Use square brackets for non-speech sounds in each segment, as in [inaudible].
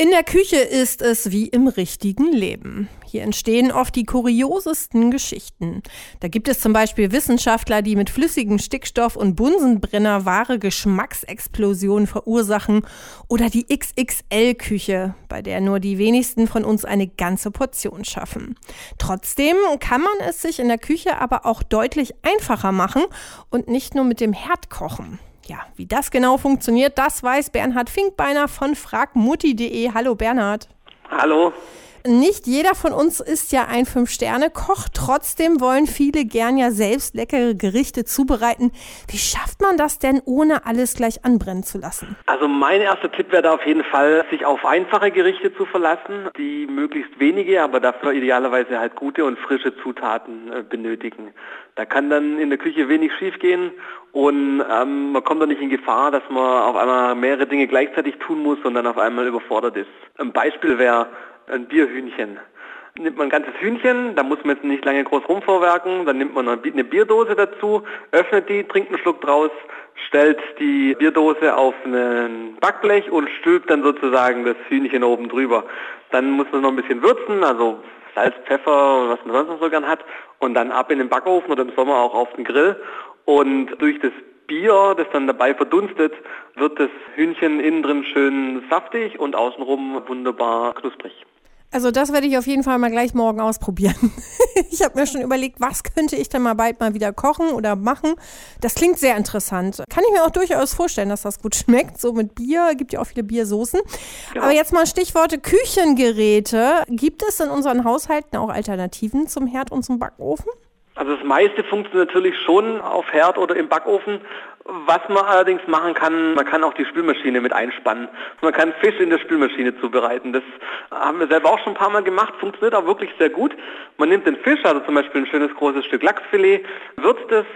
In der Küche ist es wie im richtigen Leben. Hier entstehen oft die kuriosesten Geschichten. Da gibt es zum Beispiel Wissenschaftler, die mit flüssigem Stickstoff und Bunsenbrenner wahre Geschmacksexplosionen verursachen. Oder die XXL-Küche, bei der nur die wenigsten von uns eine ganze Portion schaffen. Trotzdem kann man es sich in der Küche aber auch deutlich einfacher machen und nicht nur mit dem Herd kochen. Ja, wie das genau funktioniert, das weiß Bernhard Finkbeiner von fragmutti.de. Hallo Bernhard. Hallo. Nicht jeder von uns ist ja ein Fünf-Sterne-Koch. Trotzdem wollen viele gern ja selbst leckere Gerichte zubereiten. Wie schafft man das denn, ohne alles gleich anbrennen zu lassen? Also mein erster Tipp wäre da auf jeden Fall, sich auf einfache Gerichte zu verlassen, die möglichst wenige, aber dafür idealerweise halt gute und frische Zutaten äh, benötigen. Da kann dann in der Küche wenig schiefgehen und ähm, man kommt dann nicht in Gefahr, dass man auf einmal mehrere Dinge gleichzeitig tun muss und dann auf einmal überfordert ist. Ein Beispiel wäre ein Bierhühnchen. Nimmt man ein ganzes Hühnchen, da muss man jetzt nicht lange groß rumvorwerken, dann nimmt man eine Bierdose dazu, öffnet die, trinkt einen Schluck draus, stellt die Bierdose auf ein Backblech und stülpt dann sozusagen das Hühnchen oben drüber. Dann muss man noch ein bisschen würzen, also Salz, Pfeffer, was man sonst noch so gern hat, und dann ab in den Backofen oder im Sommer auch auf den Grill. Und durch das Bier, das dann dabei verdunstet, wird das Hühnchen innen drin schön saftig und außenrum wunderbar knusprig. Also das werde ich auf jeden Fall mal gleich morgen ausprobieren. [laughs] ich habe mir schon überlegt, was könnte ich denn mal bald mal wieder kochen oder machen. Das klingt sehr interessant. Kann ich mir auch durchaus vorstellen, dass das gut [laughs] schmeckt. So mit Bier, gibt ja auch viele Biersoßen. Genau. Aber jetzt mal Stichworte Küchengeräte. Gibt es in unseren Haushalten auch Alternativen zum Herd und zum Backofen? Also das meiste funktioniert natürlich schon auf Herd oder im Backofen. Was man allerdings machen kann, man kann auch die Spülmaschine mit einspannen. Man kann Fisch in der Spülmaschine zubereiten. Das haben wir selber auch schon ein paar Mal gemacht, funktioniert auch wirklich sehr gut. Man nimmt den Fisch, also zum Beispiel ein schönes großes Stück Lachsfilet, würzt es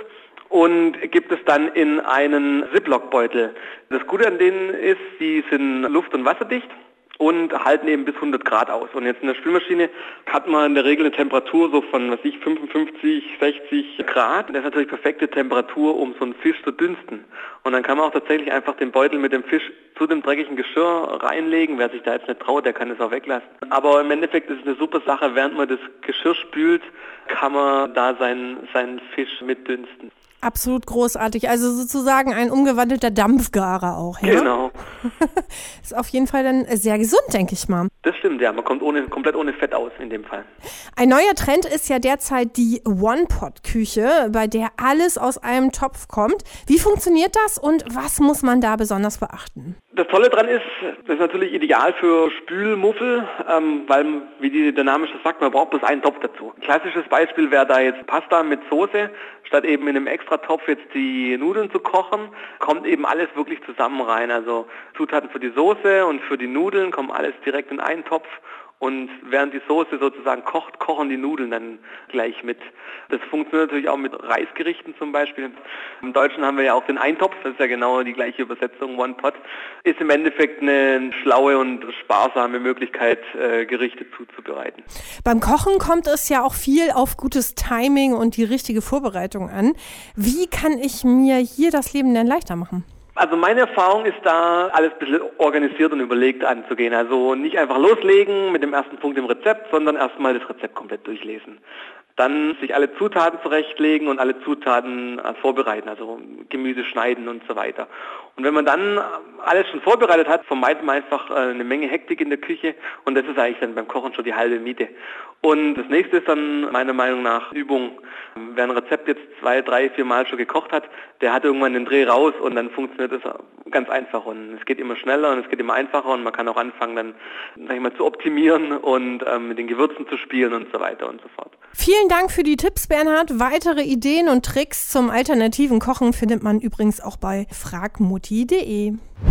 und gibt es dann in einen Ziploc-Beutel. Das Gute an denen ist, die sind luft- und wasserdicht und halten eben bis 100 Grad aus. Und jetzt in der Spülmaschine hat man in der Regel eine Temperatur so von, was ich, 55, 60 Grad. Das ist natürlich perfekte Temperatur, um so einen Fisch zu dünsten. Und dann kann man auch tatsächlich einfach den Beutel mit dem Fisch zu dem dreckigen Geschirr reinlegen. Wer sich da jetzt nicht traut, der kann es auch weglassen. Aber im Endeffekt ist es eine super Sache, während man das Geschirr spült, kann man da seinen, seinen Fisch mitdünsten. Absolut großartig. Also sozusagen ein umgewandelter Dampfgarer auch. Ja? Genau. [laughs] ist auf jeden Fall dann sehr gesund, denke ich mal. Das stimmt, ja. Man kommt ohne, komplett ohne Fett aus in dem Fall. Ein neuer Trend ist ja derzeit die One-Pot-Küche, bei der alles aus einem Topf kommt. Wie funktioniert das und was muss man da besonders beachten? Das Tolle daran ist, das ist natürlich ideal für Spülmuffel, ähm, weil, wie die, schon sagt, man braucht bloß einen Topf dazu. Ein klassisches Beispiel wäre da jetzt Pasta mit Soße. Statt eben in einem Extratopf jetzt die Nudeln zu kochen, kommt eben alles wirklich zusammen rein. Also Zutaten für die Soße und für die Nudeln kommen alles direkt in einen Topf und während die Soße sozusagen kocht, kochen die Nudeln dann gleich mit. Das funktioniert natürlich auch mit Reisgerichten zum Beispiel. Im Deutschen haben wir ja auch den Eintopf, das ist ja genau die gleiche Übersetzung, One Pot. Ist im Endeffekt eine schlaue und sparsame Möglichkeit, äh, Gerichte zuzubereiten. Beim Kochen kommt es ja auch viel auf gutes Timing und die richtige Vorbereitung an. Wie kann ich mir hier das Leben denn leichter machen? Also meine Erfahrung ist da, alles ein bisschen organisiert und überlegt anzugehen. Also nicht einfach loslegen mit dem ersten Punkt im Rezept, sondern erstmal das Rezept komplett durchlesen. Dann sich alle Zutaten zurechtlegen und alle Zutaten äh, vorbereiten, also Gemüse schneiden und so weiter. Und wenn man dann alles schon vorbereitet hat, vermeidet man einfach äh, eine Menge Hektik in der Küche und das ist eigentlich dann beim Kochen schon die halbe Miete. Und das nächste ist dann meiner Meinung nach Übung. Wer ein Rezept jetzt zwei, drei, vier Mal schon gekocht hat, der hat irgendwann den Dreh raus und dann funktioniert es ganz einfach und es geht immer schneller und es geht immer einfacher und man kann auch anfangen dann, sag ich mal, zu optimieren und ähm, mit den Gewürzen zu spielen und so weiter und so fort. Vielen Dank für die Tipps, Bernhard. Weitere Ideen und Tricks zum alternativen Kochen findet man übrigens auch bei fragmutti.de.